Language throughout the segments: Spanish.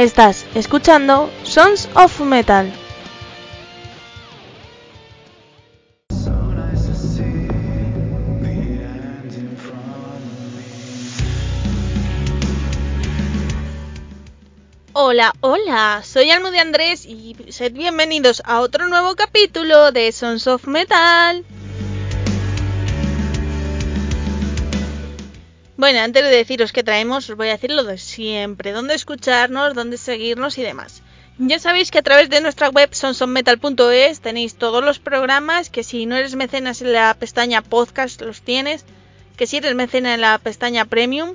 Estás escuchando Sons of Metal. Hola, hola, soy Almo de Andrés y sed bienvenidos a otro nuevo capítulo de Sons of Metal. Bueno, antes de deciros qué traemos, os voy a decir lo de siempre, dónde escucharnos, dónde seguirnos y demás. Ya sabéis que a través de nuestra web sonsonmetal.es tenéis todos los programas, que si no eres mecenas en la pestaña podcast los tienes, que si eres mecenas en la pestaña premium,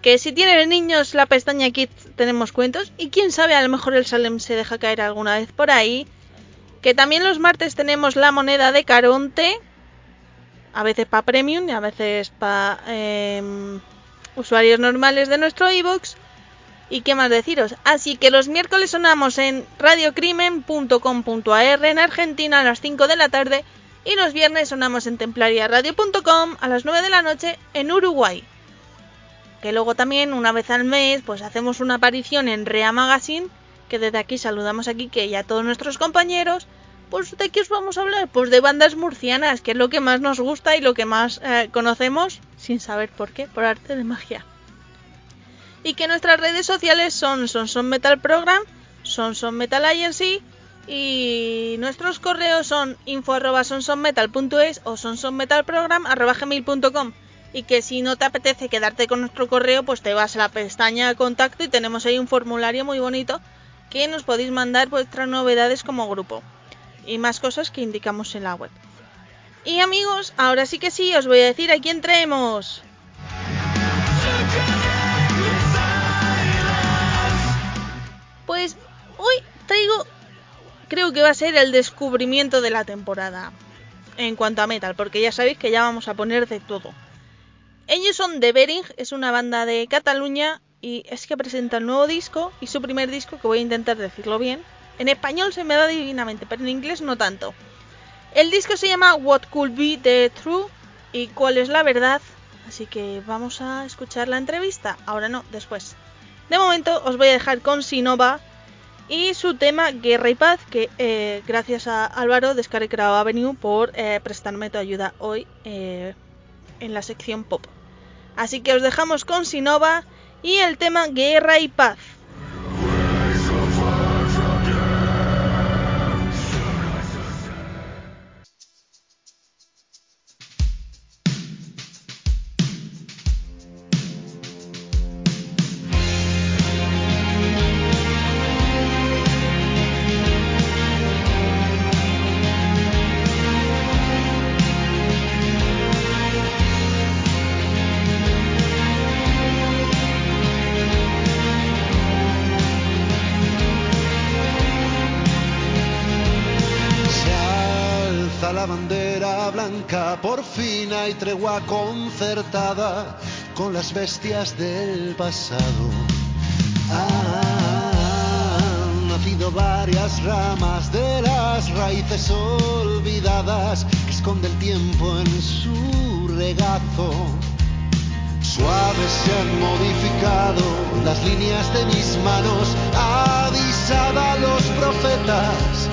que si tienes niños la pestaña kids tenemos cuentos. Y quién sabe a lo mejor el Salem se deja caer alguna vez por ahí, que también los martes tenemos la moneda de Caronte, a veces para premium y a veces para em, usuarios normales de nuestro iBox. ¿Y qué más deciros? Así que los miércoles sonamos en radiocrimen.com.ar en Argentina a las 5 de la tarde y los viernes sonamos en templariaradio.com a las 9 de la noche en Uruguay. Que luego también una vez al mes pues hacemos una aparición en Rea Magazine, que desde aquí saludamos aquí que ya todos nuestros compañeros pues ¿de qué os vamos a hablar? Pues de bandas murcianas, que es lo que más nos gusta y lo que más eh, conocemos, sin saber por qué, por arte de magia. Y que nuestras redes sociales son Son Son Metal Program, Son Metal Agency y nuestros correos son info arroba sonsonmetal.es o sonsonmetalprogram arroba gmail.com y que si no te apetece quedarte con nuestro correo pues te vas a la pestaña contacto y tenemos ahí un formulario muy bonito que nos podéis mandar vuestras novedades como grupo y más cosas que indicamos en la web. Y amigos, ahora sí que sí, os voy a decir a quién. Pues hoy traigo, creo que va a ser el descubrimiento de la temporada en cuanto a metal, porque ya sabéis que ya vamos a poner de todo. Ellos son The Bering, es una banda de Cataluña y es que presentan nuevo disco y su primer disco, que voy a intentar decirlo bien, en español se me da divinamente, pero en inglés no tanto. El disco se llama What Could Be the True y cuál es la verdad. Así que vamos a escuchar la entrevista. Ahora no, después. De momento os voy a dejar con Sinova y su tema Guerra y Paz, que eh, gracias a Álvaro de Scarecrow Avenue por eh, prestarme tu ayuda hoy eh, en la sección pop. Así que os dejamos con Sinova y el tema Guerra y Paz. Tregua concertada con las bestias del pasado. Han nacido varias ramas de las raíces olvidadas que esconde el tiempo en su regazo. Suaves se han modificado las líneas de mis manos, avisada los profetas,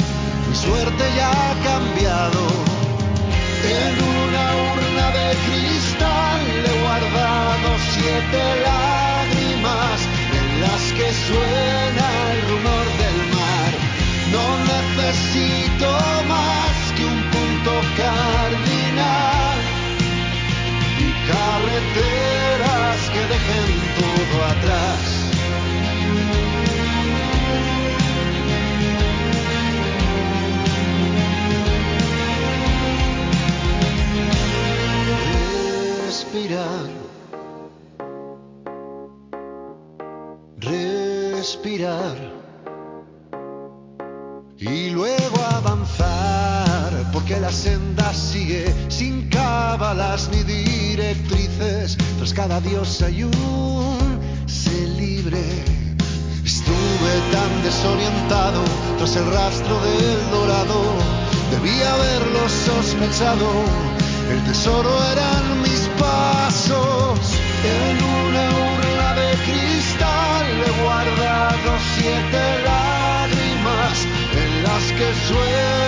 mi suerte ya ha cambiado siete lágrimas en las que suena el rumor del mar. No necesito más que un punto cardinal y carreteras que dejen Respirar. Respirar. Y luego avanzar, porque la senda sigue sin cábalas ni directrices, tras cada dios hay un se libre. Estuve tan desorientado tras el rastro del dorado, debía haberlo sospechado, el tesoro eran mis pasos en una urna de cristal he guardado siete lágrimas en las que suelo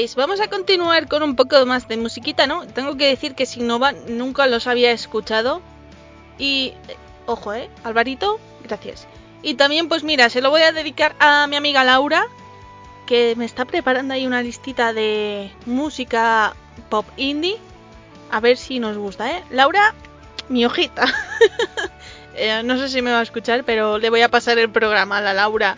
Pues vamos a continuar con un poco más de musiquita, ¿no? Tengo que decir que Signova nunca los había escuchado. Y, eh, ojo, ¿eh? Alvarito, gracias. Y también, pues mira, se lo voy a dedicar a mi amiga Laura, que me está preparando ahí una listita de música pop indie. A ver si nos gusta, ¿eh? Laura, mi hojita. Eh, no sé si me va a escuchar, pero le voy a pasar el programa a la Laura.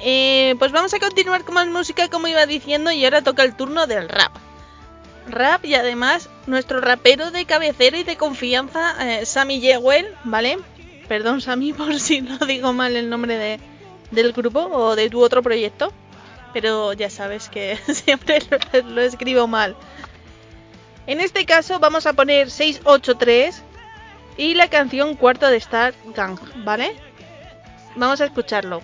Eh, pues vamos a continuar con más música, como iba diciendo, y ahora toca el turno del rap. Rap y además nuestro rapero de cabecera y de confianza, eh, Sammy Jewell, ¿vale? Perdón, Sammy, por si no digo mal el nombre de, del grupo o de tu otro proyecto, pero ya sabes que siempre lo, lo escribo mal. En este caso vamos a poner 683 y la canción Cuarto de Star Gang, ¿vale? Vamos a escucharlo.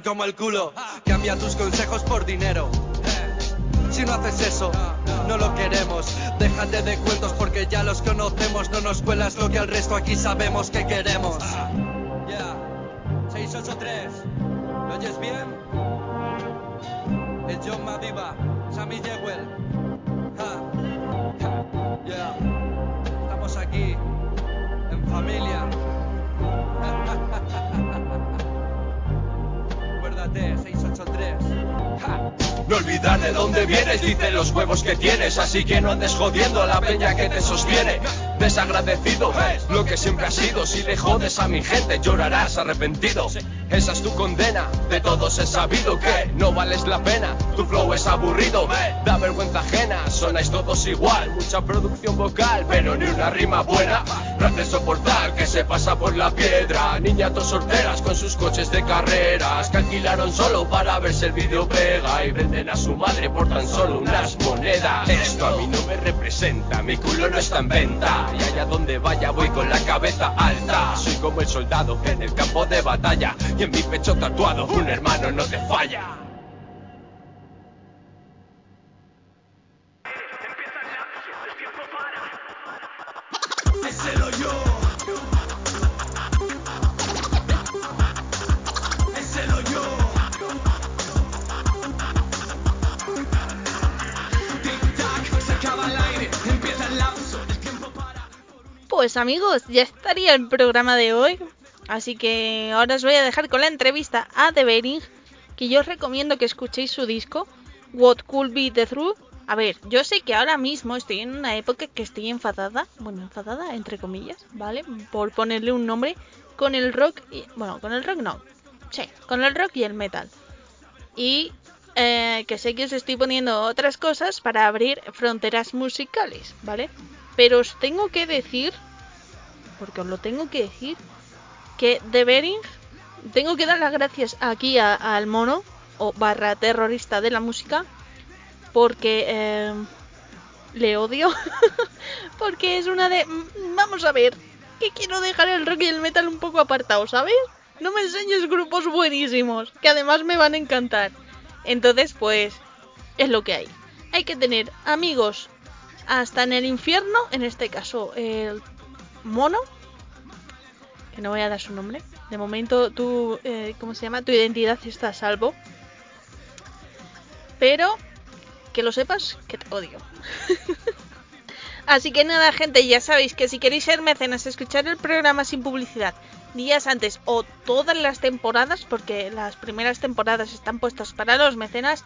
Como el culo. Cambia tus consejos por dinero. Si no haces eso, no lo queremos. Déjate de cuentos porque ya los conocemos. No nos cuelas lo que al resto aquí sabemos que queremos. Que tienes, así que no andes jodiendo a la peña que te sostiene. Desagradecido. Lo que siempre ha sido, si le jodes a mi gente, llorarás arrepentido. Esa es tu condena, de todos he sabido que no vales la pena, tu flow es aburrido, da vergüenza ajena, sonáis todos igual, mucha producción vocal, pero ni una rima buena. Hace soportar que se pasa por la piedra, niñatos sorteras con sus coches de carreras, que alquilaron solo para verse el vídeo pega y venden a su madre por tan solo unas monedas. Esto a mí no me representa, mi culo no está en venta, y allá donde vaya voy con la cabeza alta. Soy como el soldado en el campo de batalla, y en mi pecho tatuado un hermano no te falla. Pues amigos, ya estaría el programa de hoy. Así que ahora os voy a dejar con la entrevista a The Bering, que yo os recomiendo que escuchéis su disco, What Could Be the Truth. A ver, yo sé que ahora mismo estoy en una época que estoy enfadada, bueno, enfadada entre comillas, ¿vale? Por ponerle un nombre con el rock, y, bueno, con el rock no, sí, con el rock y el metal. Y eh, que sé que os estoy poniendo otras cosas para abrir fronteras musicales, ¿vale? Pero os tengo que decir, porque os lo tengo que decir, que The Bering, tengo que dar las gracias aquí al mono, o barra terrorista de la música, porque eh, le odio, porque es una de... mm, Vamos a ver, que quiero dejar el rock y el metal un poco apartado, ¿sabes? No me enseñes grupos buenísimos, que además me van a encantar. Entonces, pues, es lo que hay. Hay que tener amigos hasta en el infierno, en este caso el mono, que no voy a dar su nombre. De momento, tu, eh, ¿cómo se llama? Tu identidad está a salvo. Pero, que lo sepas, que te odio. Así que nada, gente, ya sabéis que si queréis ser mecenas, escuchar el programa sin publicidad días antes o todas las temporadas, porque las primeras temporadas están puestas para los mecenas,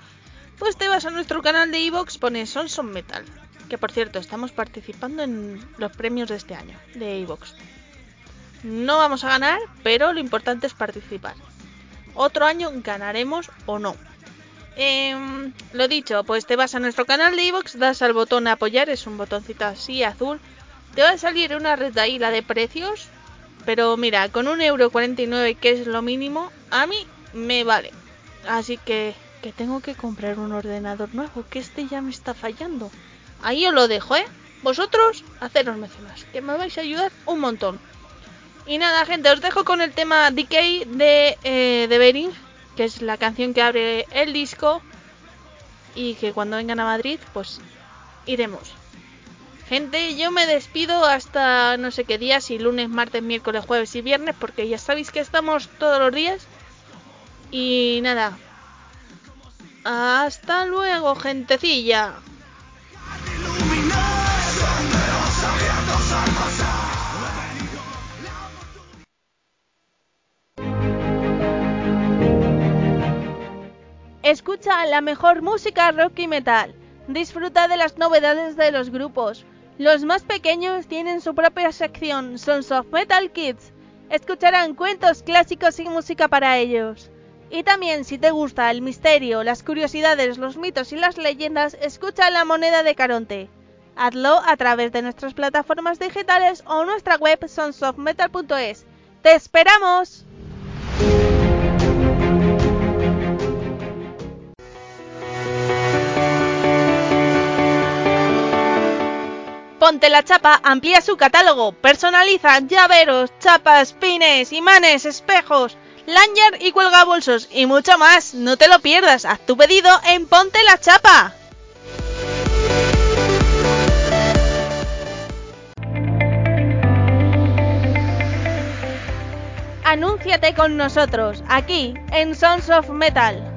pues te vas a nuestro canal de Evox, pones Sons of Metal. Que por cierto, estamos participando en los premios de este año de Evox. No vamos a ganar, pero lo importante es participar. Otro año ganaremos o no. Em, lo dicho, pues te vas a nuestro canal de Evox, das al botón apoyar, es un botoncito así azul. Te va a salir una red de precios. Pero mira, con un euro 49 que es lo mínimo, a mí me vale. Así que, que tengo que comprar un ordenador nuevo, que este ya me está fallando. Ahí os lo dejo, ¿eh? Vosotros, haceros mecenas, que me vais a ayudar un montón. Y nada, gente, os dejo con el tema Decay de, eh, que es la canción que abre el disco. Y que cuando vengan a Madrid, pues iremos. Gente, yo me despido hasta no sé qué días, si lunes, martes, miércoles, jueves y viernes, porque ya sabéis que estamos todos los días. Y nada. Hasta luego, gentecilla. Escucha la mejor música rock y metal. Disfruta de las novedades de los grupos. Los más pequeños tienen su propia sección, Sons of Metal Kids. Escucharán cuentos clásicos y música para ellos. Y también si te gusta el misterio, las curiosidades, los mitos y las leyendas, escucha La Moneda de Caronte. Hazlo a través de nuestras plataformas digitales o nuestra web sonsofmetal.es. ¡Te esperamos! Ponte la Chapa amplía su catálogo. Personaliza llaveros, chapas, pines, imanes, espejos, lanyard y cuelgabolsos y mucho más. No te lo pierdas. Haz tu pedido en Ponte la Chapa. Anúnciate con nosotros aquí en Sons of Metal.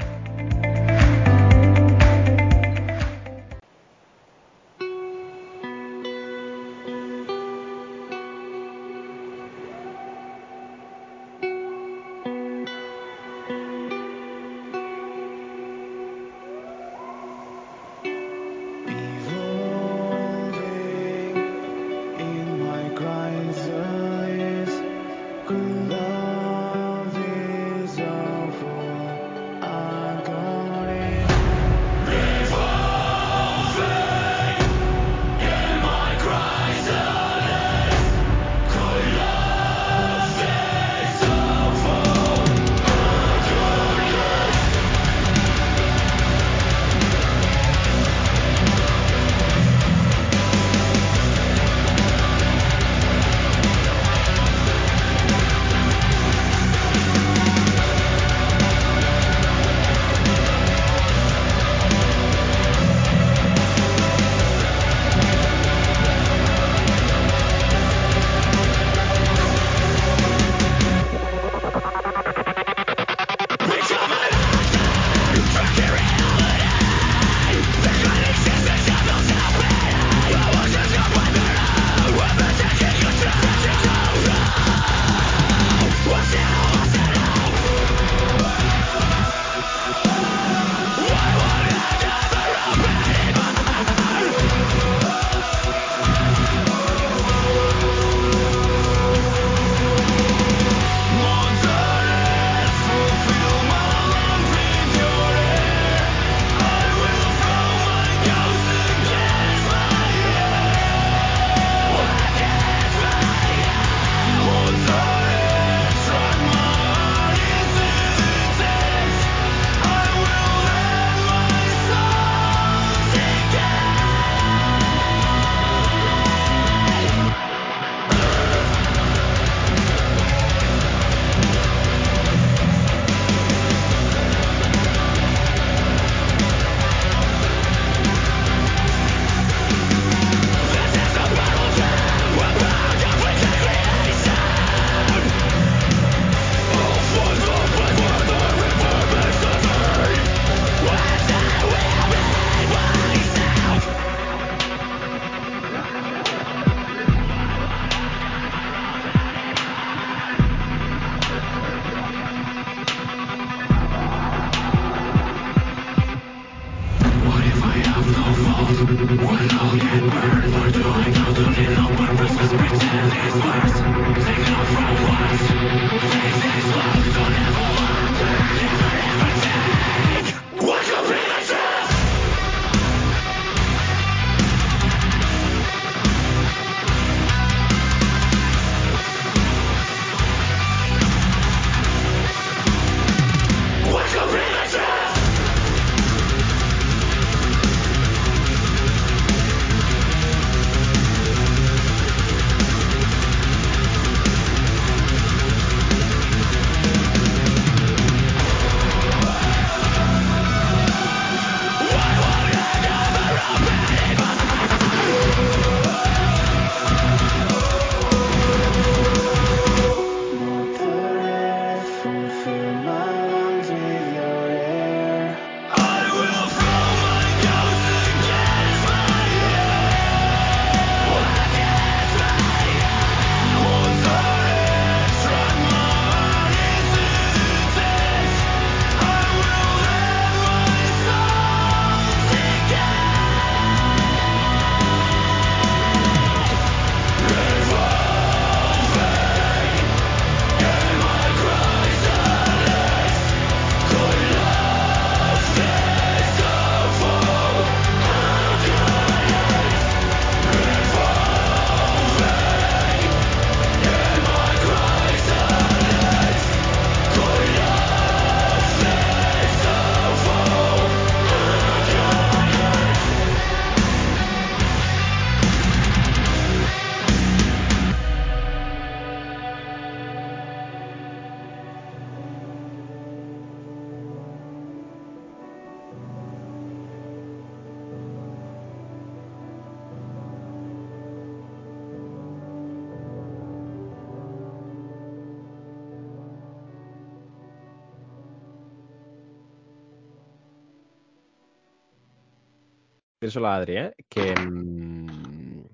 Díselo a Adri, ¿eh? que mm,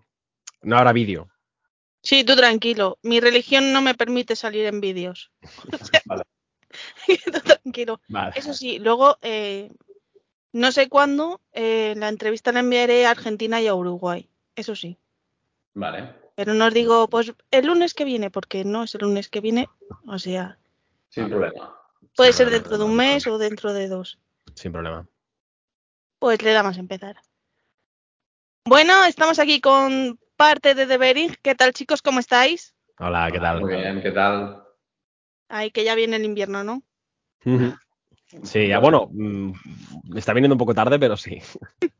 no habrá vídeo. Sí, tú tranquilo. Mi religión no me permite salir en vídeos. Vale. tú tranquilo. Vale. Eso sí, luego, eh, no sé cuándo, eh, la entrevista la enviaré a Argentina y a Uruguay. Eso sí. Vale. Pero no os digo, pues el lunes que viene, porque no es el lunes que viene. O sea, Sin problema. puede ser dentro de un mes o dentro de dos. Sin problema. Pues le damos a empezar. Bueno, estamos aquí con parte de The Bering. ¿Qué tal, chicos? ¿Cómo estáis? Hola, ¿qué tal? Muy bien, ¿qué tal? Ay, que ya viene el invierno, ¿no? Sí, ya, bueno, mm, está viniendo un poco tarde, pero sí.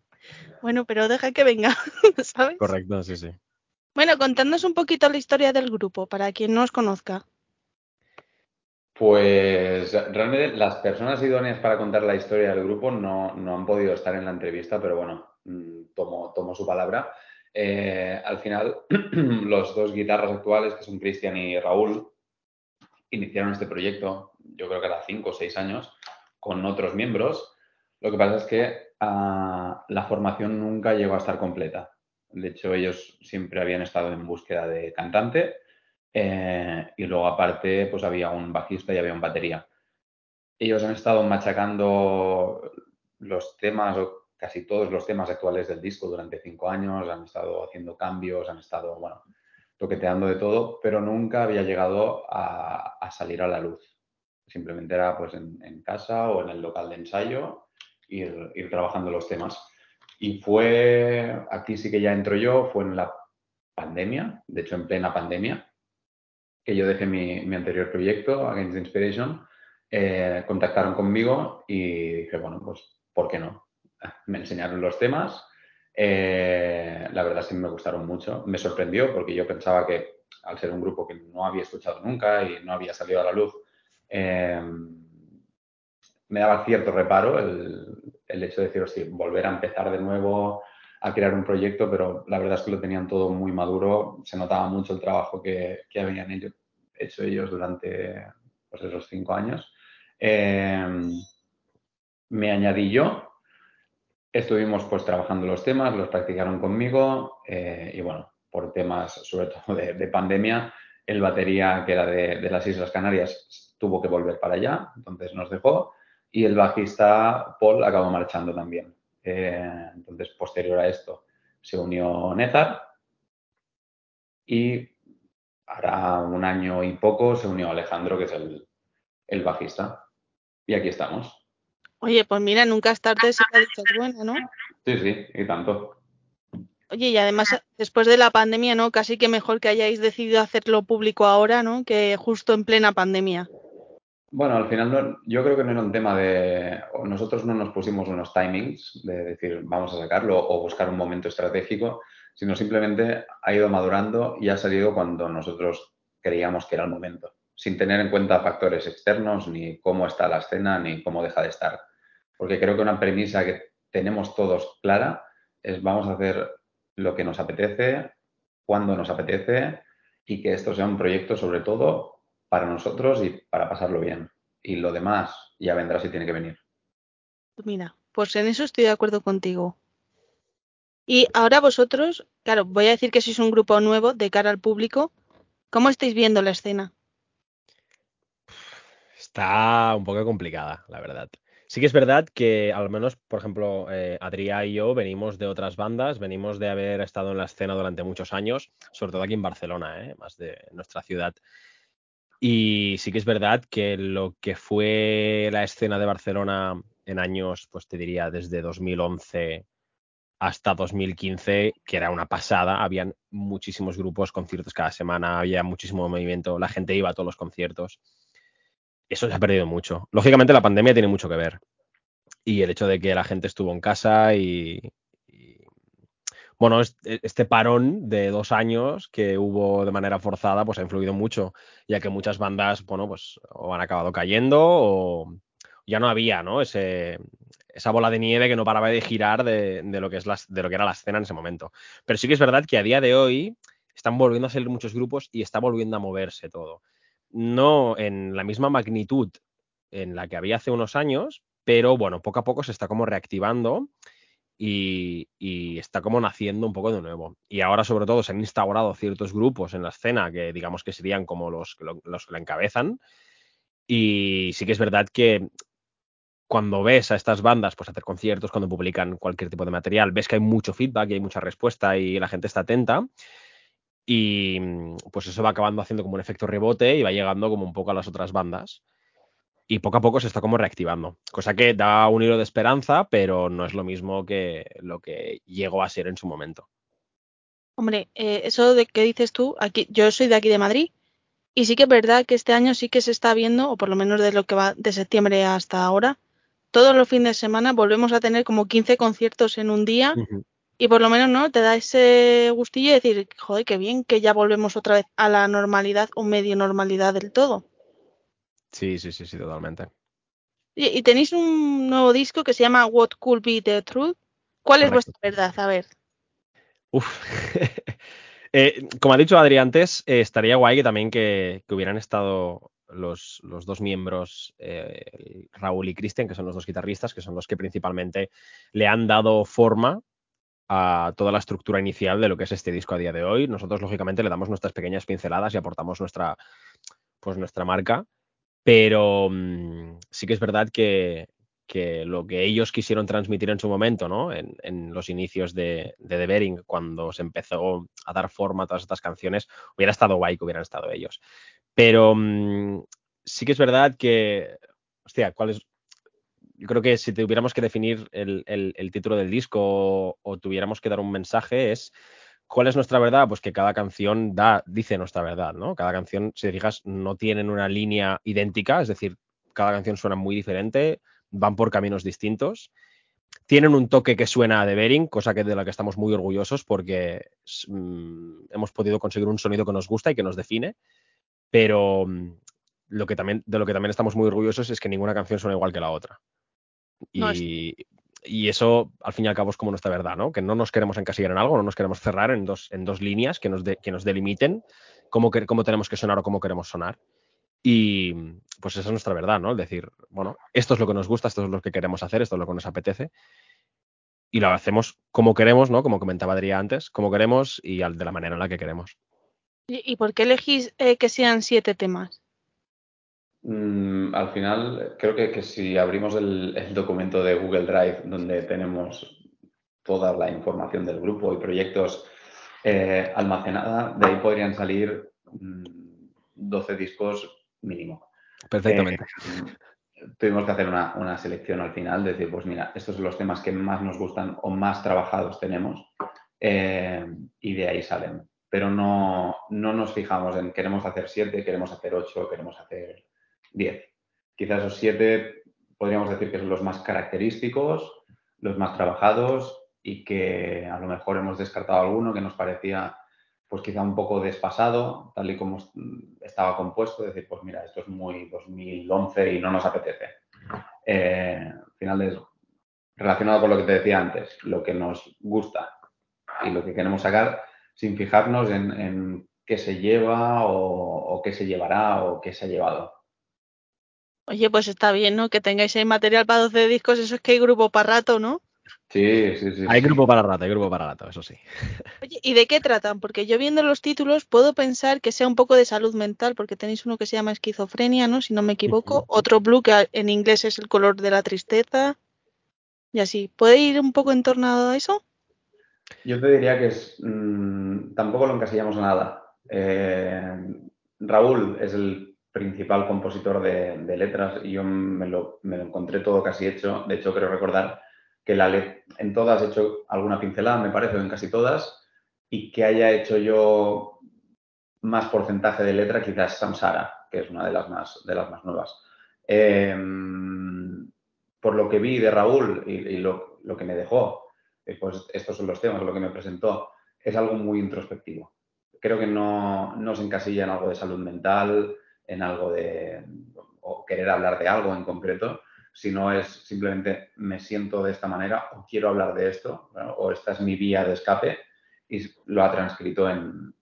Bueno, pero deja que venga, ¿sabes? Correcto, sí, sí. Bueno, contadnos un poquito la historia del grupo, para quien no os conozca. Pues realmente las personas idóneas para contar la historia del grupo no, no han podido estar en la entrevista, pero bueno, tomo, tomo su palabra. Eh, al final, los dos guitarras actuales, que son Cristian y Raúl, iniciaron este proyecto, yo creo que era cinco o seis años, con otros miembros. Lo que pasa es que ah, la formación nunca llegó a estar completa. De hecho, ellos siempre habían estado en búsqueda de cantante eh, y luego aparte pues había un bajista y había un batería. Ellos han estado machacando los temas, o casi todos los temas actuales del disco durante cinco años, han estado haciendo cambios, han estado, bueno, toqueteando de todo, pero nunca había llegado a, a salir a la luz. Simplemente era pues en, en casa o en el local de ensayo ir, ir trabajando los temas. Y fue, aquí sí que ya entro yo, fue en la pandemia, de hecho en plena pandemia, que yo dejé mi, mi anterior proyecto, Against Inspiration, eh, contactaron conmigo y dije, bueno, pues, ¿por qué no? Me enseñaron los temas, eh, la verdad sí me gustaron mucho, me sorprendió porque yo pensaba que al ser un grupo que no había escuchado nunca y no había salido a la luz, eh, me daba cierto reparo el, el hecho de decir, hostia, volver a empezar de nuevo a crear un proyecto, pero la verdad es que lo tenían todo muy maduro, se notaba mucho el trabajo que, que habían hecho ellos durante pues, esos cinco años. Eh, me añadí yo, estuvimos pues trabajando los temas, los practicaron conmigo eh, y bueno, por temas sobre todo de, de pandemia, el batería que era de, de las Islas Canarias tuvo que volver para allá, entonces nos dejó y el bajista Paul acabó marchando también. Eh, entonces, posterior a esto, se unió Nezar y hará un año y poco se unió Alejandro, que es el, el bajista. Y aquí estamos. Oye, pues mira, nunca es tarde si la dicha es buena, ¿no? Sí, sí, y tanto. Oye, y además, después de la pandemia, ¿no? Casi que mejor que hayáis decidido hacerlo público ahora, ¿no? Que justo en plena pandemia. Bueno, al final no- yo creo que no era un tema de... Nosotros no nos pusimos unos timings de decir vamos a sacarlo o buscar un momento estratégico, sino simplemente ha ido madurando y ha salido cuando nosotros creíamos que era el momento, sin tener en cuenta factores externos, ni cómo está la escena, ni cómo deja de estar. Porque creo que una premisa que tenemos todos clara es vamos a hacer lo que nos apetece, cuando nos apetece y que esto sea un proyecto sobre todo para nosotros y para pasarlo bien. Y lo demás ya vendrá si tiene que venir. Mira, pues en eso estoy de acuerdo contigo. Y ahora vosotros, claro, voy a decir que sois un grupo nuevo de cara al público. ¿Cómo estáis viendo la escena? Está un poco complicada, la verdad. Sí que es verdad que al menos, por ejemplo, eh, Adrià y yo venimos de otras bandas, venimos de haber estado en la escena durante muchos años, sobre todo aquí en Barcelona, ¿eh? más de nuestra ciudad. Y sí que es verdad que lo que fue la escena de Barcelona en años, pues te diría desde 2011 hasta 2015, que era una pasada, habían muchísimos grupos, conciertos cada semana, había muchísimo movimiento, la gente iba a todos los conciertos eso se ha perdido mucho. Lógicamente la pandemia tiene mucho que ver. Y el hecho de que la gente estuvo en casa y, bueno, este, este, parón de dos años que hubo de manera forzada, pues ha influido mucho, ya que muchas bandas, bueno, pues o han acabado cayendo o ya no había, ¿no? Esa bola de nieve que no paraba de girar de, lo que es de lo que era la escena en ese momento. Pero sí que es verdad que a día de hoy están volviendo a salir muchos grupos y está volviendo a moverse todo no en la misma magnitud en la que había hace unos años, pero bueno, poco a poco se está como reactivando y, está como naciendo un poco de nuevo. Y ahora sobre todo se han instaurado ciertos grupos en la escena que digamos que serían como los, los que la encabezan. Y sí que es verdad que cuando ves a estas bandas pues hacer conciertos, cuando publican cualquier tipo de material, ves que hay mucho feedback y hay mucha respuesta y la gente está atenta. Y mm, pues eso va acabando haciendo como un efecto rebote y va llegando como un poco a las otras bandas. Y poco a poco se está como reactivando. Cosa que da un hilo de esperanza, pero no es lo mismo que lo que llegó a ser en su momento. Hombre, eh, eso de que dices tú, aquí, yo soy de aquí de Madrid y sí que es verdad que este año sí que se está viendo, o por lo menos de lo que va de septiembre hasta ahora, todos los fines de semana volvemos a tener como 15 conciertos en un día. Y por lo menos no te da ese gustillo de decir, joder, qué bien que ya volvemos otra vez a la normalidad o medio normalidad del todo. Sí, sí, sí, sí, totalmente. Y, y tenéis un nuevo disco que se llama What Could Be the Truth. ¿Cuál es vuestra verdad? A ver. Uf. Eh, como ha dicho Adri antes, eh, estaría guay que también que, que hubieran estado los, los dos miembros, eh, Raúl y Cristian, que son los dos guitarristas, que son los que principalmente le han dado forma a toda la estructura inicial de lo que es este disco a día de hoy. Nosotros, lógicamente, le damos nuestras pequeñas pinceladas y aportamos nuestra, pues, nuestra marca, pero mm, sí que es verdad que, que lo que ellos quisieron transmitir en su momento, ¿no? En, en los inicios de, de The Bering, cuando se empezó a dar forma a todas estas canciones, hubiera estado guay que hubieran estado ellos. Pero mm, sí que es verdad que, hostia, ¿cuál es? Yo creo que si tuviéramos que definir el, el- título del disco o, o tuviéramos que dar un mensaje es ¿cuál es nuestra verdad? Pues que cada canción da, dice nuestra verdad, ¿no? Cada canción, si te fijas, no tienen una línea idéntica, es decir, cada canción suena muy diferente, van por caminos distintos. Tienen un toque que suena a The Bering, cosa que de la que estamos muy orgullosos porque mm, hemos podido conseguir un sonido que nos gusta y que nos define, pero mm, lo que también, de lo que también estamos muy orgullosos es que ninguna canción suena igual que la otra. No, es- Y, eso, al fin y al cabo, es como nuestra verdad, ¿no? Que no nos queremos encasillar en algo, no nos queremos cerrar en dos, en dos líneas que nos, de- que nos delimiten cómo, que- cómo tenemos que sonar o cómo queremos sonar. Y pues esa es nuestra verdad, ¿no? Es decir, bueno, esto es lo que nos gusta, esto es lo que queremos hacer, esto es lo que nos apetece. Y lo hacemos como queremos, ¿no? Como comentaba Adrián antes, como queremos y de la manera en la que queremos. ¿Y, y por qué elegís eh, que sean siete temas? Mm, al final, creo que, que si abrimos el, el documento de Google Drive, donde tenemos toda la información del grupo y proyectos eh, almacenada, de ahí podrían salir mm, 12 discos mínimo. Perfectamente. Eh, tuvimos que hacer una, una selección al final, decir, pues mira, estos son los temas que más nos gustan o más trabajados tenemos, eh, y de ahí salen. Pero no, no nos fijamos en queremos hacer siete, queremos hacer ocho, queremos hacer diez. Quizás esos siete podríamos decir que son los más característicos, los más trabajados y que a lo mejor hemos descartado alguno que nos parecía pues quizá un poco desfasado, tal y como estaba compuesto, decir, pues mira, esto es muy 2011 y no nos apetece. Eh, al final es relacionado con lo que te decía antes, lo que nos gusta y lo que queremos sacar sin fijarnos en, qué se lleva o, qué se llevará o qué se ha llevado. Oye, pues está bien, ¿no? Que tengáis ahí material para 12 discos, eso es que hay grupo para rato, ¿no? Sí, sí, sí. Hay sí. grupo para rato, hay grupo para rato, eso sí. Oye, ¿y de qué tratan? Porque yo viendo los títulos puedo pensar que sea un poco de salud mental, porque tenéis uno que se llama esquizofrenia, ¿no? Si no me equivoco. Otro blue, que en inglés es el color de la tristeza. Y así. ¿Puede ir un poco en torno a eso? Yo te diría que es, mmm, tampoco lo encasillamos a nada. Eh, Raúl es el principal compositor de, letras y yo me lo, encontré todo casi hecho. De hecho, creo recordar que en todas he hecho alguna pincelada, me parece, en casi todas, y que haya hecho yo más porcentaje de letra, quizás Samsara, que es una de las más, de las más nuevas. Eh, por lo que vi de Raúl y, lo, que me dejó, eh, pues estos son los temas, lo que me presentó, es algo muy introspectivo. Creo que no, no se encasilla en algo de salud mental, en algo de o querer hablar de algo en concreto, sino es simplemente me siento de esta manera o quiero hablar de esto, ¿no? o esta es mi vía de escape y lo ha transcrito en,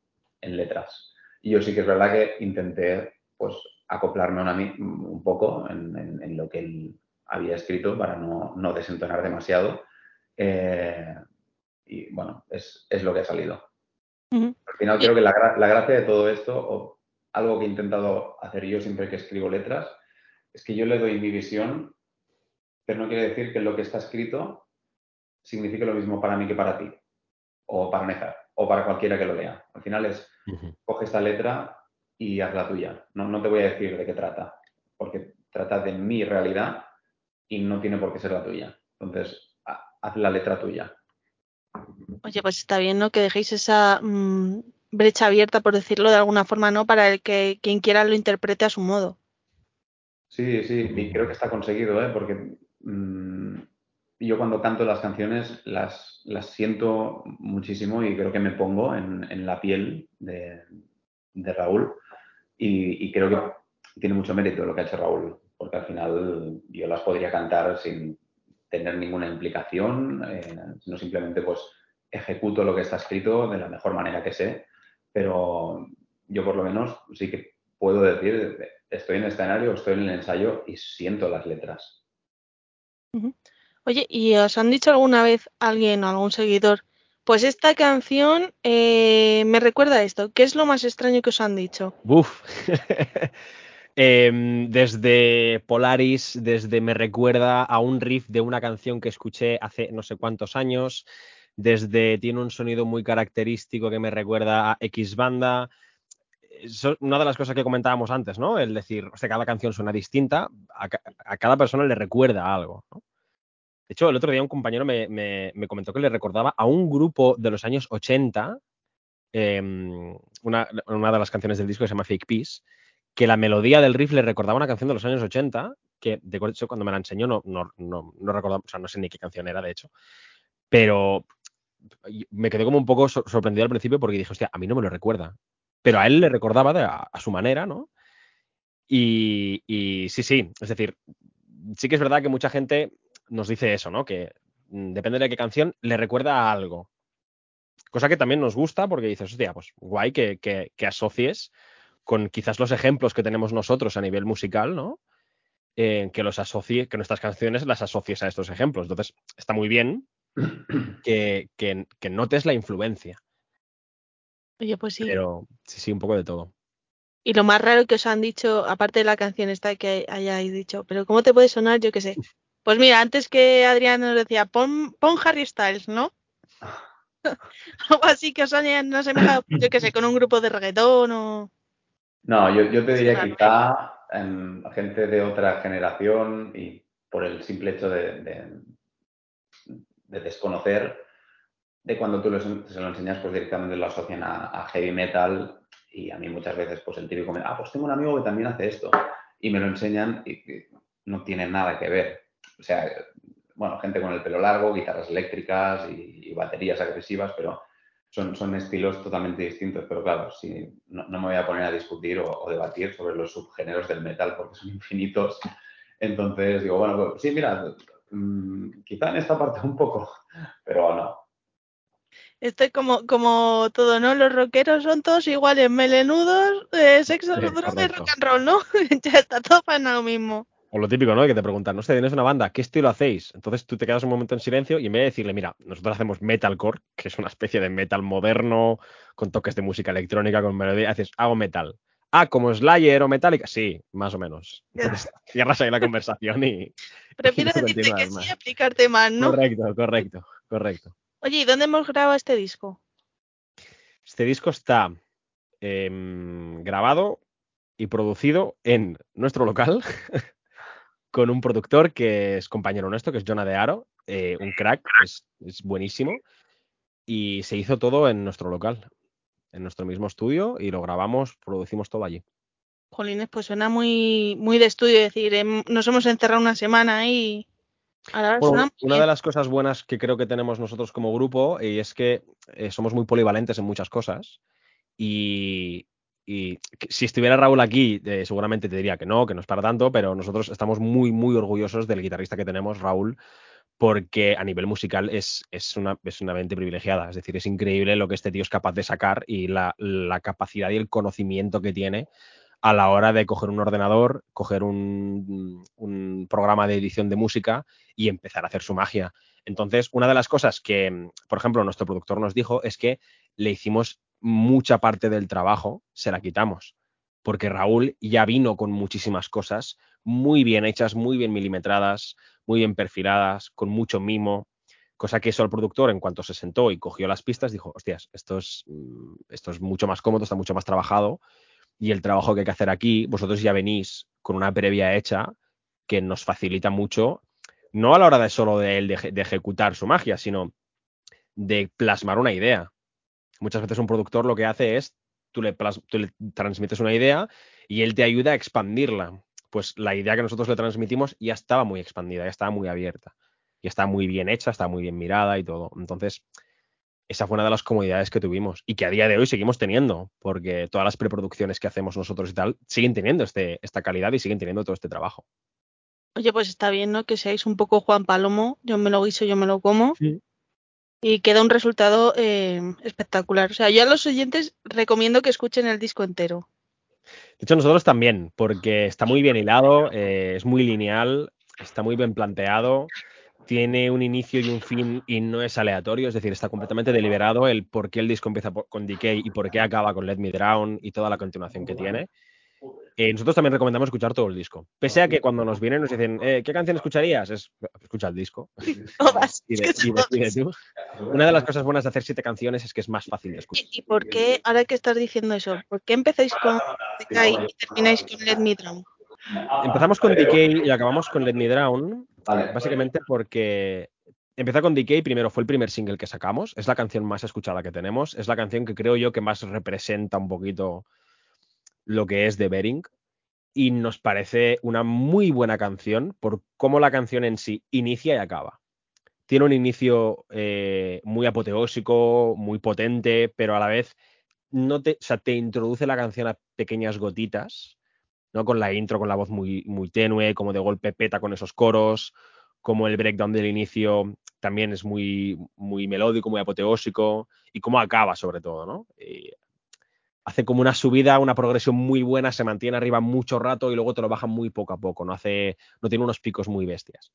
en, letras. Y yo sí que es verdad que intenté pues acoplarme a mí un poco en, en, en, lo que él había escrito para no, no desentonar demasiado eh, y bueno, es, es lo que ha salido. Al final creo que la, la gracia de todo esto, o algo que he intentado hacer yo siempre que escribo letras, es que yo le doy mi visión, pero no quiere decir que lo que está escrito signifique lo mismo para mí que para ti, o para Nejar, o para cualquiera que lo lea. Al final es, coge esta letra y haz la tuya. No, no te voy a decir de qué trata, porque trata de mi realidad y no tiene por qué ser la tuya. Entonces, ha- haz la letra tuya. Oye, pues está bien, ¿no? Que dejéis esa mm, brecha abierta, por decirlo de alguna forma, ¿no? Para el que quien quiera lo interprete a su modo. Sí, sí, y creo que está conseguido, ¿eh? porque mm, yo cuando canto las canciones las, las siento muchísimo y creo que me pongo en, la piel de, de Raúl y, y creo que tiene mucho mérito lo que ha hecho Raúl, porque al final yo las podría cantar sin tener ninguna implicación, eh, sino simplemente pues ejecuto lo que está escrito de la mejor manera que sé, pero yo por lo menos sí que puedo decir, estoy en el escenario, estoy en el ensayo y siento las letras. Oye, ¿y os han dicho alguna vez alguien o algún seguidor? Pues esta canción eh, me recuerda a esto. ¿Qué es lo más extraño que os han dicho? Buf. Em, desde Polaris, desde me recuerda a un riff de una canción que escuché hace no sé cuántos años, desde tiene un sonido muy característico que me recuerda a X banda. Eso, una de las cosas que comentábamos antes, ¿no? El decir, o sea, cada canción suena distinta, a cada persona le recuerda algo, ¿no? De hecho, el otro día un compañero me, me- me comentó que le recordaba a un grupo de los años 80, em, una, una de las canciones del disco que se llama Fake Peace, que la melodía del riff le recordaba una canción de los años 80, que de hecho cuando me la enseñó no, no, no, no recordaba, o sea, no sé ni qué canción era, de hecho, pero me quedé como un poco sor- sorprendido al principio porque dije, hostia, a mí no me lo recuerda, pero a él le recordaba a su manera, ¿no? Y, y sí, sí, es decir, sí que es verdad que mucha gente nos dice eso, ¿no? Que mm, depende de qué canción le recuerda a algo. Cosa que también nos gusta porque dices, hostia, pues guay que, que, que asocies con quizás los ejemplos que tenemos nosotros a nivel musical, ¿no? Eh, que los asocie, que nuestras canciones las asocies a estos ejemplos. Entonces, está muy bien que, que, que notes la influencia, Oye, pues sí. pero sí, sí, un poco de todo. Y lo más raro que os han dicho, aparte de la canción esta que hayáis dicho, pero ¿cómo te puede sonar? Yo qué sé. Pues mira, antes que Adrián nos decía, pon, pon Harry Styles, ¿no? Algo así que os hayan asemejado, yo qué sé, con un grupo de reggaetón o... No, yo, yo te diría Claro. quizá em, gente de otra generación y por el simple hecho de, de- de desconocer, de cuando tú se lo enseñas, pues directamente lo asocian a, a heavy metal y a mí muchas veces pues el típico, ah, pues tengo un amigo que también hace esto y me lo enseñan y no tiene nada que ver. O sea, bueno, gente con el pelo largo, guitarras eléctricas y, baterías agresivas, pero son, son estilos totalmente distintos. Pero claro, no, no me voy a poner a discutir o, o debatir sobre los subgéneros del metal porque son infinitos. Entonces digo, bueno, pues, sí, mira, mm, quizá en esta parte un poco, pero no. Esto es como, como todo, ¿no? Los rockeros son todos iguales, melenudos, eh, sexo, Sí, y rock and roll, ¿no? ya está todo para lo mismo. O lo típico, ¿no? Que te preguntan, no sé, tienes una banda, ¿qué estilo hacéis? Entonces tú te quedas un momento en silencio y en vez de decirle, mira, nosotros hacemos metalcore, que es una especie de metal moderno, con toques de música electrónica, con melodía, haces, hago metal. Ah, como Slayer o Metallica. Sí, más o menos. Entonces cierras ahí la conversación y. Prefiero decirte que más. sí, explicarte más, ¿no? Correcto, correcto, correcto. Oye, ¿y dónde hemos grabado este disco? Este disco está em, grabado y producido en nuestro local con un productor que es compañero nuestro, que es Jonah de Aro, eh, un crack, es, es buenísimo. Y se hizo todo en nuestro local, en nuestro mismo estudio, y lo grabamos, producimos todo allí. Jolines, pues suena muy, muy de estudio, es decir, em, nos hemos encerrado una semana ahí. Ahora Bueno, suena muy una de las cosas buenas que creo que tenemos nosotros como grupo y es que eh, somos muy polivalentes en muchas cosas. Y, y si estuviera Raúl aquí, eh, seguramente te diría que no, que no es para tanto, pero nosotros estamos muy, muy orgullosos del guitarrista que tenemos, Raúl, porque a nivel musical es, es, una, es una mente privilegiada. Es decir, es increíble lo que este tío es capaz de sacar y la, la capacidad y el conocimiento que tiene a la hora de coger un ordenador, coger un, programa de edición de música y empezar a hacer su magia. Entonces, una de las cosas que, por ejemplo, nuestro productor nos dijo es que le hicimos mucha parte del trabajo, se la quitamos, porque Raúl ya vino con muchísimas cosas muy bien hechas, muy bien milimetradas, muy bien perfiladas, con mucho mimo, cosa que eso el productor, en cuanto se sentó y cogió las pistas, dijo, hostias, esto es, mm, esto es mucho más cómodo, está mucho más trabajado y el trabajo que hay que hacer aquí, vosotros ya venís con una previa hecha que nos facilita mucho, no a la hora de solo de él de, ejecutar su magia, sino de plasmar una idea. Muchas veces un productor lo que hace es, tú le, tú le transmites una idea y él te ayuda a expandirla. Pues la idea que nosotros le transmitimos ya estaba muy expandida, ya estaba muy abierta, ya está muy bien hecha, está muy bien mirada y todo. Entonces, esa fue una de las comodidades que tuvimos y que a día de hoy seguimos teniendo, porque todas las preproducciones que hacemos nosotros y tal siguen teniendo este, esta calidad y siguen teniendo todo este trabajo. Oye, pues está bien, ¿no? Que seáis un poco Juan Palomo, yo me lo guiso, yo me lo como. Sí. Y queda un resultado eh, espectacular. O sea, yo a los oyentes recomiendo que escuchen el disco entero. De hecho, nosotros también, porque está muy bien hilado, eh, es muy lineal, está muy bien planteado, tiene un inicio y un fin y no es aleatorio, es decir, está completamente deliberado el por qué el disco empieza por- con Decay y por qué acaba con Let Me Drown y toda la continuación que tiene. Eh, nosotros también recomendamos escuchar todo el disco. Pese a que cuando nos vienen nos dicen, eh, ¿qué canción escucharías? Es, escucha el disco. Todas. Y, es de- que y todas. decide tú. Una de las cosas buenas de hacer siete canciones es que es más fácil de escuchar. ¿Y, y por qué, ahora que estás diciendo eso, por qué empezáis con Decay y termináis con Let Me Drown? Empezamos con Decay y acabamos con Let Me Drown, Básicamente porque empezar con Decay primero fue el primer single que sacamos, es la canción más escuchada que tenemos, es la canción que creo yo que más representa un poquito lo que es The Bering. Y nos parece una muy buena canción por cómo la canción en sí inicia y acaba. Tiene un inicio eh, muy apoteósico, muy potente, pero a la vez no te, o sea, te introduce la canción a pequeñas gotitas, ¿no? Con la intro, con la voz muy, muy tenue, como de golpe peta con esos coros, como el breakdown del inicio también es muy, muy melódico, muy apoteósico, y cómo acaba sobre todo, ¿no? Y hace como una subida, una progresión muy buena, se mantiene arriba mucho rato y luego te lo baja muy poco a poco, no hace, no tiene unos picos muy bestias.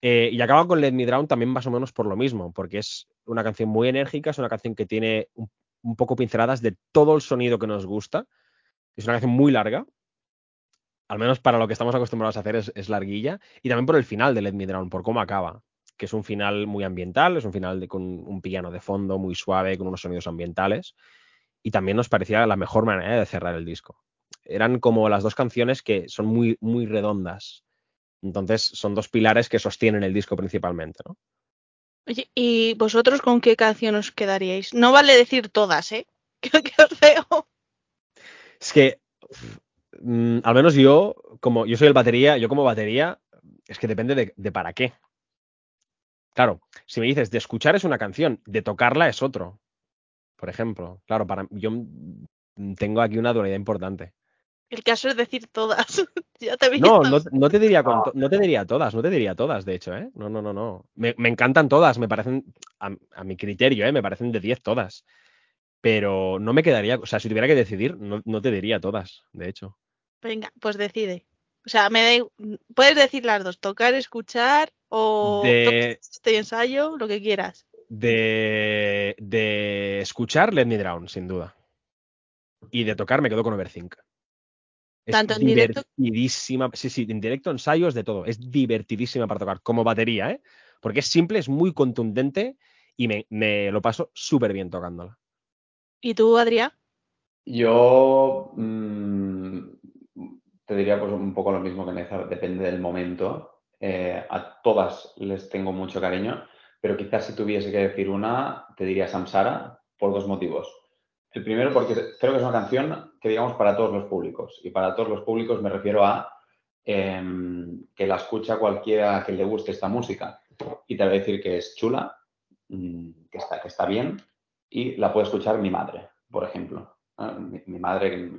Eh, y acaba con Let Me Drown también más o menos por lo mismo, porque es una canción muy enérgica, es una canción que tiene un poco pinceladas de todo el sonido que nos gusta. Es una canción muy larga, al menos para lo que estamos acostumbrados a hacer es, es larguilla, y también por el final de Let Me Drown, por cómo acaba, que es un final muy ambiental, es un final de, con un piano de fondo muy suave, con unos sonidos ambientales, y también nos parecía la mejor manera de cerrar el disco. Eran como las dos canciones que son muy, muy redondas. Entonces, son dos pilares que sostienen el disco principalmente, ¿no? Oye, ¿y vosotros con qué canción os quedaríais? No vale decir todas, ¿eh? Que, que os veo. Es que, mm, al menos yo, como yo soy el batería, yo como batería, es que depende de, de para qué. Claro, si me dices de escuchar es una canción, de tocarla es otro. Por ejemplo, claro, para yo mm, tengo aquí una dualidad importante. El caso es decir todas. ya te. No, no, no te diría con no te diría todas, no te diría todas, de hecho, ¿eh? No, no, no, no. Me, me encantan todas, me parecen, a, a mi criterio, ¿eh? Me parecen de 10 todas. Pero no me quedaría, o sea, si tuviera que decidir, no, no te diría todas, de hecho. Venga, pues decide. O sea, me da, igu- puedes decir las dos, tocar, escuchar o De, este ensayo, lo que quieras. de, de escuchar Let Me Drown, sin duda. Y de tocar me quedo con Overthink. Es Tanto en directo- divertidísima. Sí, sí, en directo, ensayos, de todo. Es divertidísima para tocar, como batería, ¿eh? Porque es simple, es muy contundente y me, me lo paso súper bien tocándola. ¿Y tú, Adrián? Yo mm, te diría pues un poco lo mismo que Nezar, depende del momento. Eh, a todas les tengo mucho cariño, pero quizás si tuviese que decir una, te diría Samsara por dos motivos. El primero porque creo que es una canción que digamos para todos los públicos. Y para todos los públicos me refiero a em, que la escucha cualquiera que le guste esta música. Y te voy a decir que es chula, mm, que está, que está bien, y la puede escuchar mi madre, por ejemplo. Mi, mi madre,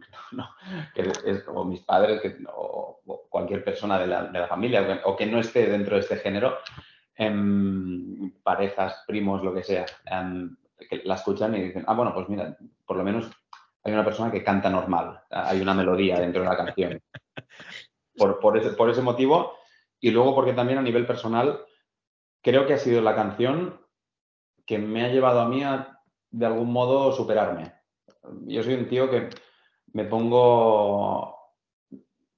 que, es- o mis padres, que- o, cualquier persona de la, familia, o que, o que no esté dentro de este género, em, parejas, primos, lo que sea, em, que la escuchan y dicen, ah, bueno, pues mira, por lo menos hay una persona que canta normal, hay una melodía dentro de la canción. Por, por, ese, por ese motivo y luego porque también a nivel personal creo que ha sido la canción que me ha llevado a mí a, de algún modo, superarme. Yo soy un tío que me pongo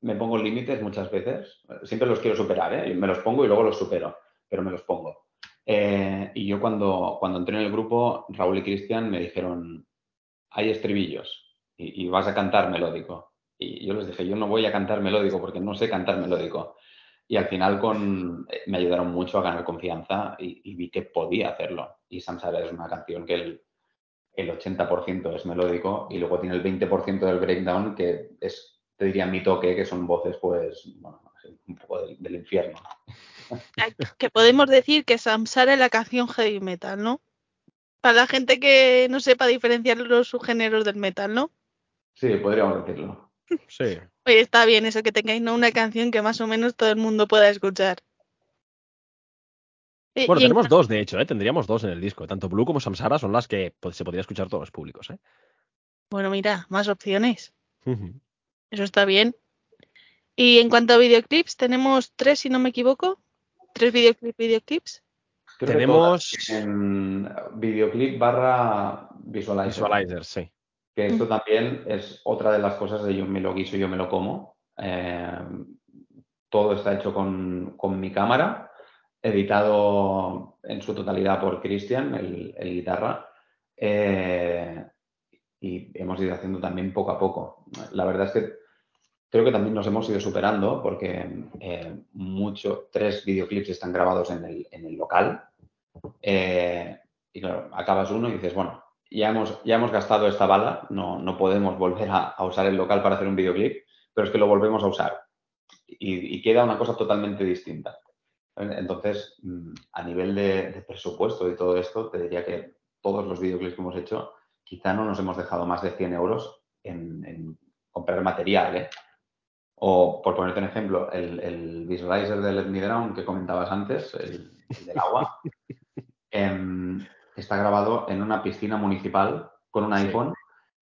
me pongo límites muchas veces. Siempre los quiero superar, ¿eh? Me los pongo y luego los supero, pero me los pongo. Eh, y yo cuando, cuando entré en el grupo, Raúl y Cristian me dijeron, hay estribillos y, y, vas a cantar melódico. Y yo les dije, yo no voy a cantar melódico porque no sé cantar melódico. Y al final con, eh, me ayudaron mucho a ganar confianza y, vi que podía hacerlo. Y Samsara es una canción que el, el 80% es melódico y luego tiene el 20% del breakdown que es te diría mi toque, que son voces, pues, bueno, un poco del, del infierno. Que podemos decir que Samsara es la canción heavy metal, ¿no? Para la gente que no sepa diferenciar los subgéneros del metal, ¿no? Sí, podríamos decirlo. Sí. Oye, está bien eso, que tengáis ¿no? una canción que más o menos todo el mundo pueda escuchar. Y- Bueno, y en tenemos dos, de hecho, ¿eh? Tendríamos dos en el disco. Tanto Blue como Samsara son las que se podría escuchar todos los públicos, ¿eh? Bueno, mira, más opciones. Eso está bien. Y en cuanto a videoclips, tenemos tres, si no me equivoco. Tres videoclips, videoclips. Creo Tenemos- en videoclip barra visualizer. Visualizer, sí. Que esto también es otra de las cosas de yo me lo guiso, yo me lo como. Eh, todo está hecho con, con mi cámara, editado en su totalidad por Cristian, el, guitarra. Eh, y hemos ido haciendo también poco a poco. La verdad es que creo que también nos hemos ido superando porque eh, mucho, tres videoclips están grabados en el, en el local. Eh, y claro, acabas uno y dices, bueno, ya hemos, ya hemos gastado esta bala, no, no podemos volver a, usar el local para hacer un videoclip, pero es que lo volvemos a usar. Y queda una cosa totalmente distinta. Entonces, mm, a nivel de, de presupuesto y todo esto, te diría que todos los videoclips que hemos hecho, quizá no nos hemos dejado más de 100 euros en, en comprar material, ¿eh? O, por ponerte un ejemplo, el, el visualizer del Let Me que comentabas antes, el, el del agua, em, está grabado en una piscina municipal con un Sí. iPhone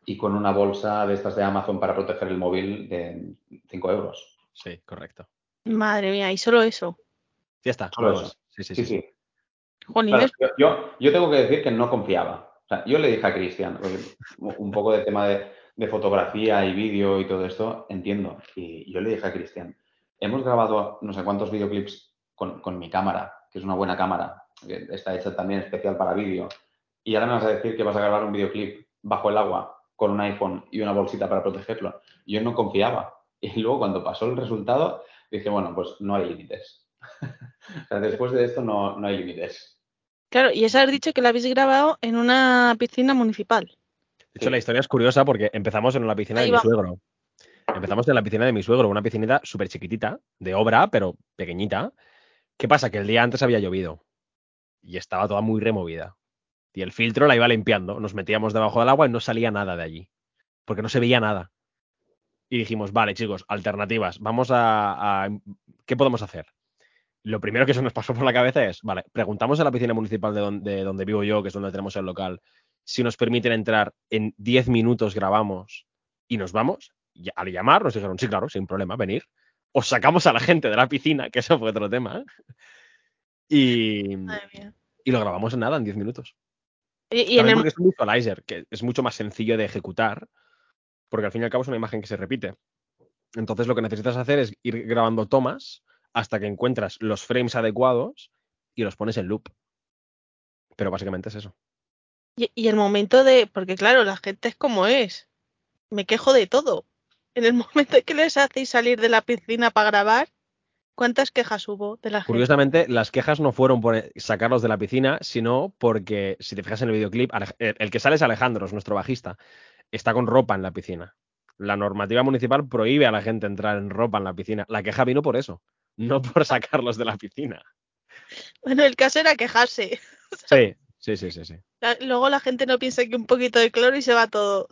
y con una bolsa de estas de Amazon para proteger el móvil de 5 euros. Sí, correcto. Madre mía, y solo eso. Ya está. Solo nada eso. más. Sí, sí, Sí, sí. Claro, yo, yo, tengo que decir que no confiaba. O sea, yo le dije a Cristian, un poco de tema de, de fotografía y vídeo y todo esto, entiendo. Y yo le dije a Cristian, hemos grabado no sé cuántos videoclips con, con mi cámara, que es una buena cámara, que está hecha también especial para vídeo. Y ahora me vas a decir que vas a grabar un videoclip bajo el agua con un iPhone y una bolsita para protegerlo. Yo no confiaba. Y luego cuando pasó el resultado, dije, bueno, pues no hay límites. O sea, después de esto no, no hay límites. claro, y eso has dicho que la habéis grabado en una piscina municipal. De hecho, Sí. la historia es curiosa porque empezamos en la piscina Ahí de mi suegro. Empezamos en la piscina de mi suegro, una piscinita súper chiquitita, de obra, pero pequeñita. ¿Qué pasa? Que el día antes había llovido y estaba toda muy removida. Y el filtro la iba limpiando. Nos metíamos debajo del agua y no salía nada de allí. Porque no se veía nada. Y dijimos, vale, chicos, alternativas. Vamos a, a- ¿Qué podemos hacer? Lo primero que se nos pasó por la cabeza es, vale, preguntamos a la piscina municipal de donde, de donde vivo yo, que es donde tenemos el local, si nos permiten entrar en 10 minutos grabamos y nos vamos. Y al llamar nos dijeron, sí, claro, sin problema, venir. Os sacamos a la gente de la piscina, que eso fue otro tema. ¿eh? Y, y lo grabamos en nada, en 10 minutos. Y, y en el, porque es un visualizer, que es mucho más sencillo de ejecutar, porque al fin y al cabo es una imagen que se repite. Entonces lo que necesitas hacer es ir grabando tomas hasta que encuentras los frames adecuados y los pones en loop. Pero básicamente es eso. y, y el momento de. Porque claro, la gente es como es. Me quejo de todo. En el momento que les hacéis salir de la piscina para grabar, ¿cuántas quejas hubo de la gente? Curiosamente, las quejas no fueron por sacarlos de la piscina, sino porque, si te fijas en el videoclip, el que sale es Alejandro, es nuestro bajista. Está con ropa en la piscina. La normativa municipal prohíbe a la gente entrar en ropa en la piscina. La queja vino por eso, no por sacarlos de la piscina. Bueno, el caso era quejarse. Sí, sí, sí, sí, sí. La- Luego la gente no piensa que un poquito de cloro y se va todo.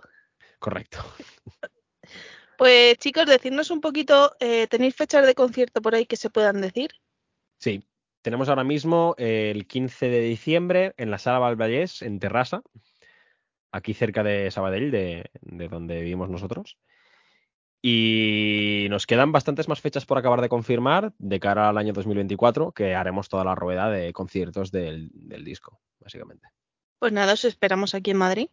Correcto. Pues chicos, decidnos un poquito, eh, ¿tenéis fechas de concierto por ahí que se puedan decir? Sí, tenemos ahora mismo eh, el 15 de diciembre en la Sala Valvallés, en Terrassa. aquí cerca de Sabadell, de, de donde vivimos nosotros. Y nos quedan bastantes más fechas por acabar de confirmar de cara al año 2024, que haremos toda la rueda de conciertos del, del disco, básicamente. Pues nada, os esperamos aquí en Madrid.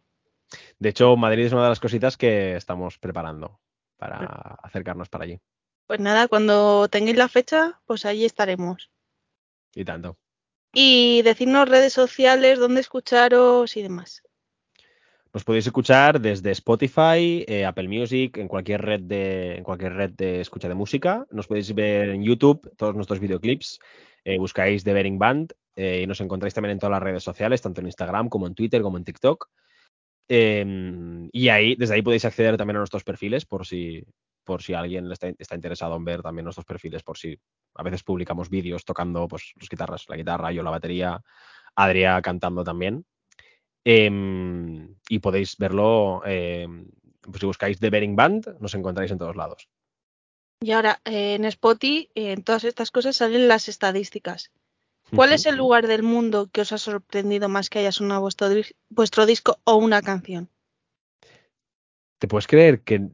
De hecho, Madrid es una de las cositas que estamos preparando para acercarnos para allí. Pues nada, cuando tengáis la fecha, pues allí estaremos. Y tanto. Y decirnos redes sociales, dónde escucharos y demás. Nos podéis escuchar desde Spotify, eh, Apple Music, en cualquier red de en cualquier red de escucha de música. Nos podéis ver en YouTube todos nuestros videoclips. Eh, buscáis The Bering Band eh, y nos encontráis también en todas las redes sociales, tanto en Instagram como en Twitter como en TikTok. Em, y ahí, desde ahí podéis acceder también a nuestros perfiles por si, por si alguien está, está interesado en ver también nuestros perfiles, por si a veces publicamos vídeos tocando pues las guitarras, la guitarra, yo la batería, Adria cantando también. Em, y podéis verlo, em, pues si buscáis The Bering Band, nos encontráis en todos lados. Y ahora, eh, en Spotify, en todas estas cosas salen las estadísticas. ¿Cuál es el lugar del mundo que os ha sorprendido más que haya sonado vuestro, vuestro disco o una canción? ¿Te puedes creer que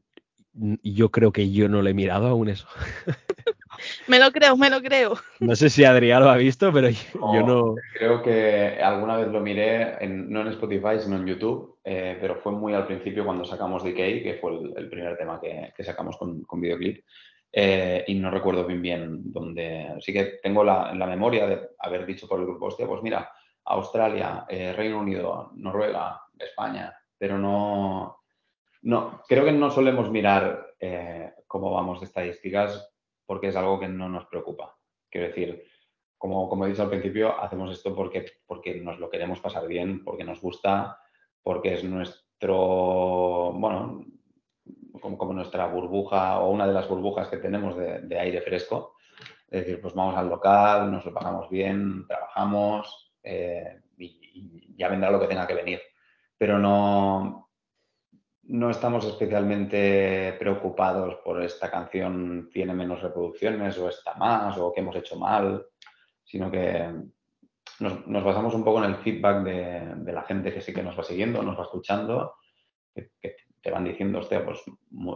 yo creo que yo no lo he mirado aún eso? Me lo creo, me lo creo. No sé si Adrián lo ha visto, pero yo, yo no. Creo que alguna vez lo miré, en- no en Spotify, sino en YouTube, eh, pero fue muy al principio cuando sacamos Decay, que fue el, el primer tema que, que sacamos con, con videoclip. eh, y no recuerdo bien bien dónde. Sí que tengo la, memoria de haber dicho por el grupo, hostia, pues mira, Australia, eh, Reino Unido, Noruega, España, pero no. No, creo que no solemos mirar eh, cómo vamos de estadísticas porque es algo que no nos preocupa. Quiero decir, como, como he dicho al principio, hacemos esto porque, porque nos lo queremos pasar bien, porque nos gusta, porque es nuestro, bueno, como, como nuestra burbuja o una de las burbujas que tenemos de, aire fresco. Es decir, pues vamos al local, nos lo pasamos bien, trabajamos eh, y, y ya vendrá lo que tenga que venir. Pero no, no estamos especialmente preocupados por esta canción tiene menos reproducciones o está más o que hemos hecho mal, sino que nos, nos basamos un poco en el feedback de, la gente que sí que nos va siguiendo, nos va escuchando, que, te van diciendo, hostia, pues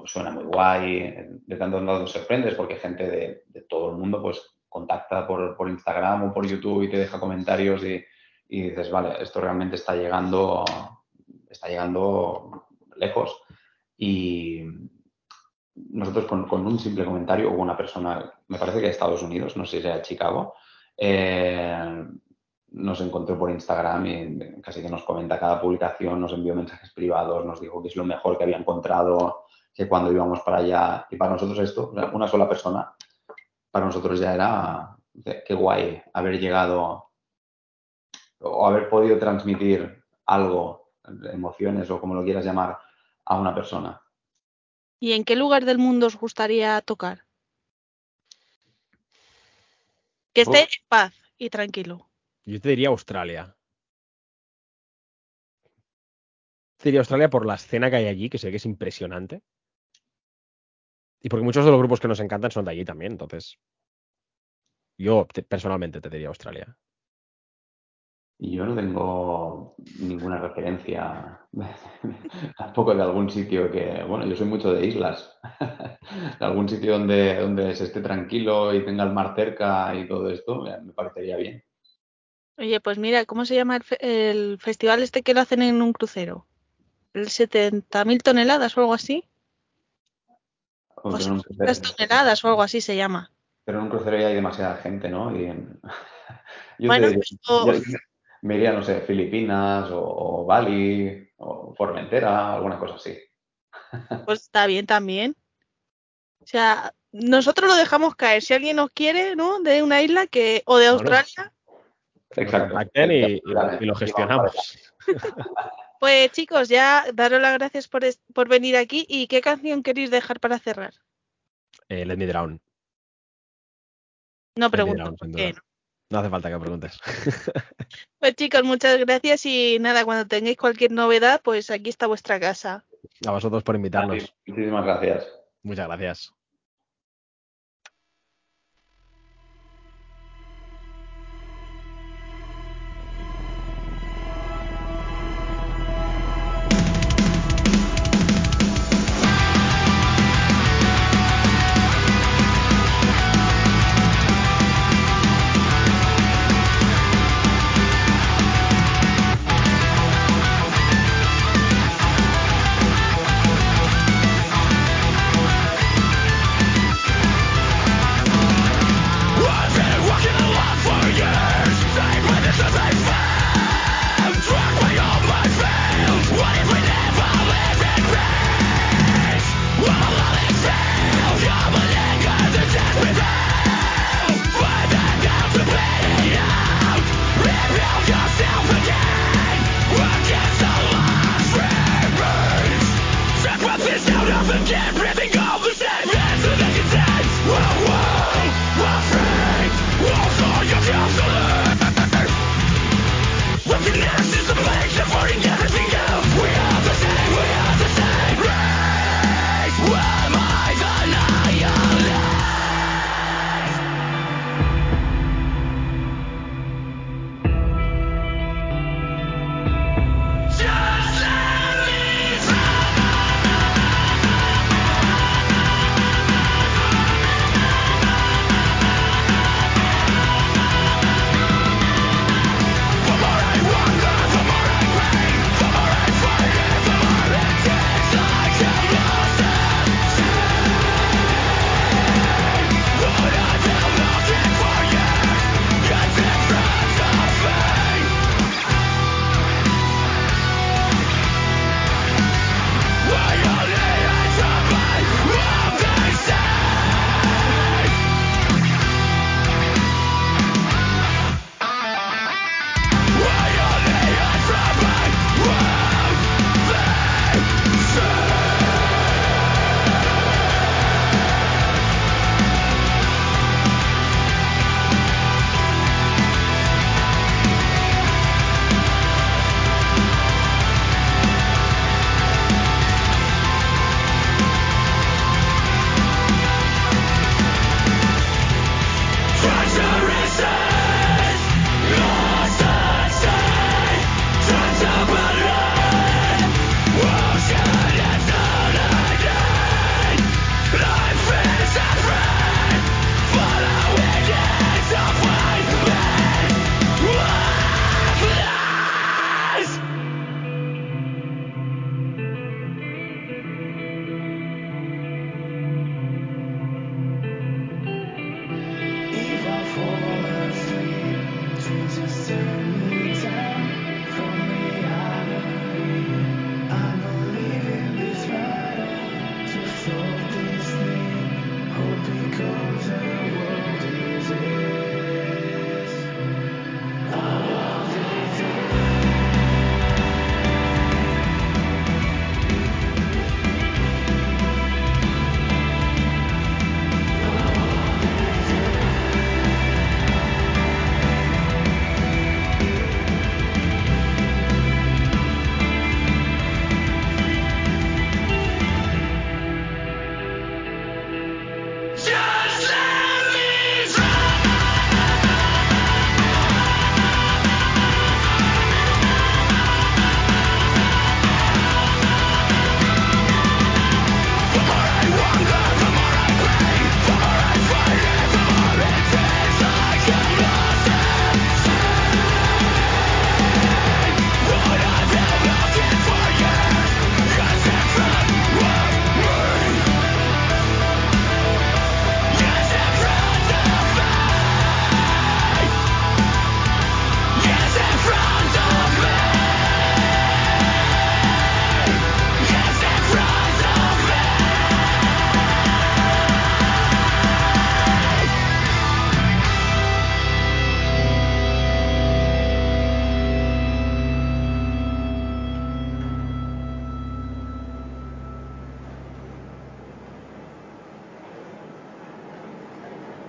suena muy guay, de tanto en tanto te sorprendes porque gente de, todo el mundo pues contacta por, por Instagram o por YouTube y te deja comentarios y, y dices, vale, esto realmente está llegando, está llegando lejos. Y nosotros con, un simple comentario, hubo una persona, me parece que de Estados Unidos, no sé si era Chicago, eh, nos encontró por Instagram y casi que nos comenta cada publicación, nos envió mensajes privados, nos dijo que es lo mejor que había encontrado, que cuando íbamos para allá, y para nosotros esto, una sola persona, para nosotros ya era, qué guay haber llegado o haber podido transmitir algo, emociones o como lo quieras llamar, a una persona. ¿Y en qué lugar del mundo os gustaría tocar? Que esté Uf. en paz y tranquilo. Yo te diría Australia. Te diría Australia por la escena que hay allí, que sé que es impresionante. Y porque muchos de los grupos que nos encantan son de allí también, entonces. Yo te- personalmente te diría Australia. Y yo no tengo ninguna referencia tampoco de algún sitio que, bueno, yo soy mucho de islas, de algún sitio donde, donde se esté tranquilo y tenga el mar cerca y todo esto, me parecería bien. Oye, pues mira, ¿cómo se llama el, fe- el festival este que lo hacen en un crucero? ¿El 70.000 toneladas o algo así? O 700 crucero, toneladas o algo así se llama. pero en un crucero ya hay demasiada gente, ¿no? Y en- yo Bueno, te yo me iría, no sé, Filipinas o, o Bali o Formentera, alguna cosa así. Pues está bien también. O sea, nosotros lo dejamos caer. Si alguien nos quiere, ¿no? De una isla que o de. Australia, Exacto. y, y lo- gestionamos. pues chicos, ya daros las gracias por, es- por venir aquí. ¿Y qué canción queréis dejar para cerrar? Eh, Let Me Drown. No pregunto Drown, por qué. No hace falta que preguntes. Pues chicos, muchas gracias y nada, cuando tengáis cualquier novedad, pues aquí está vuestra casa. A vosotros por invitarnos. Muchísimas gracias. Muchas gracias.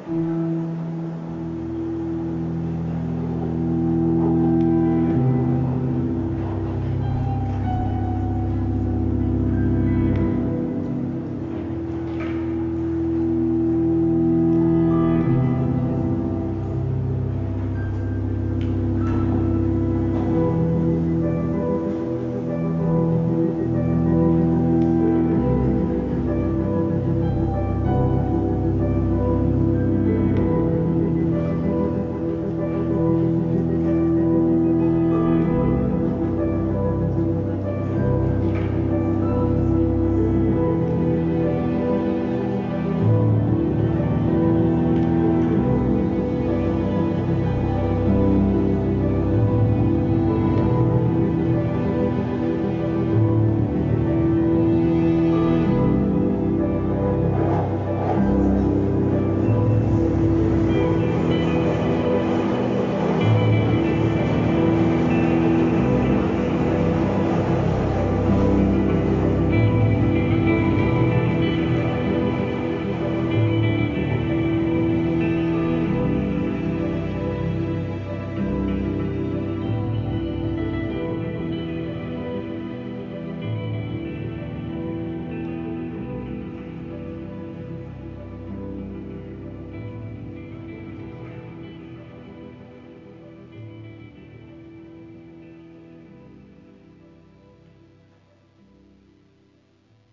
Mm-hmm.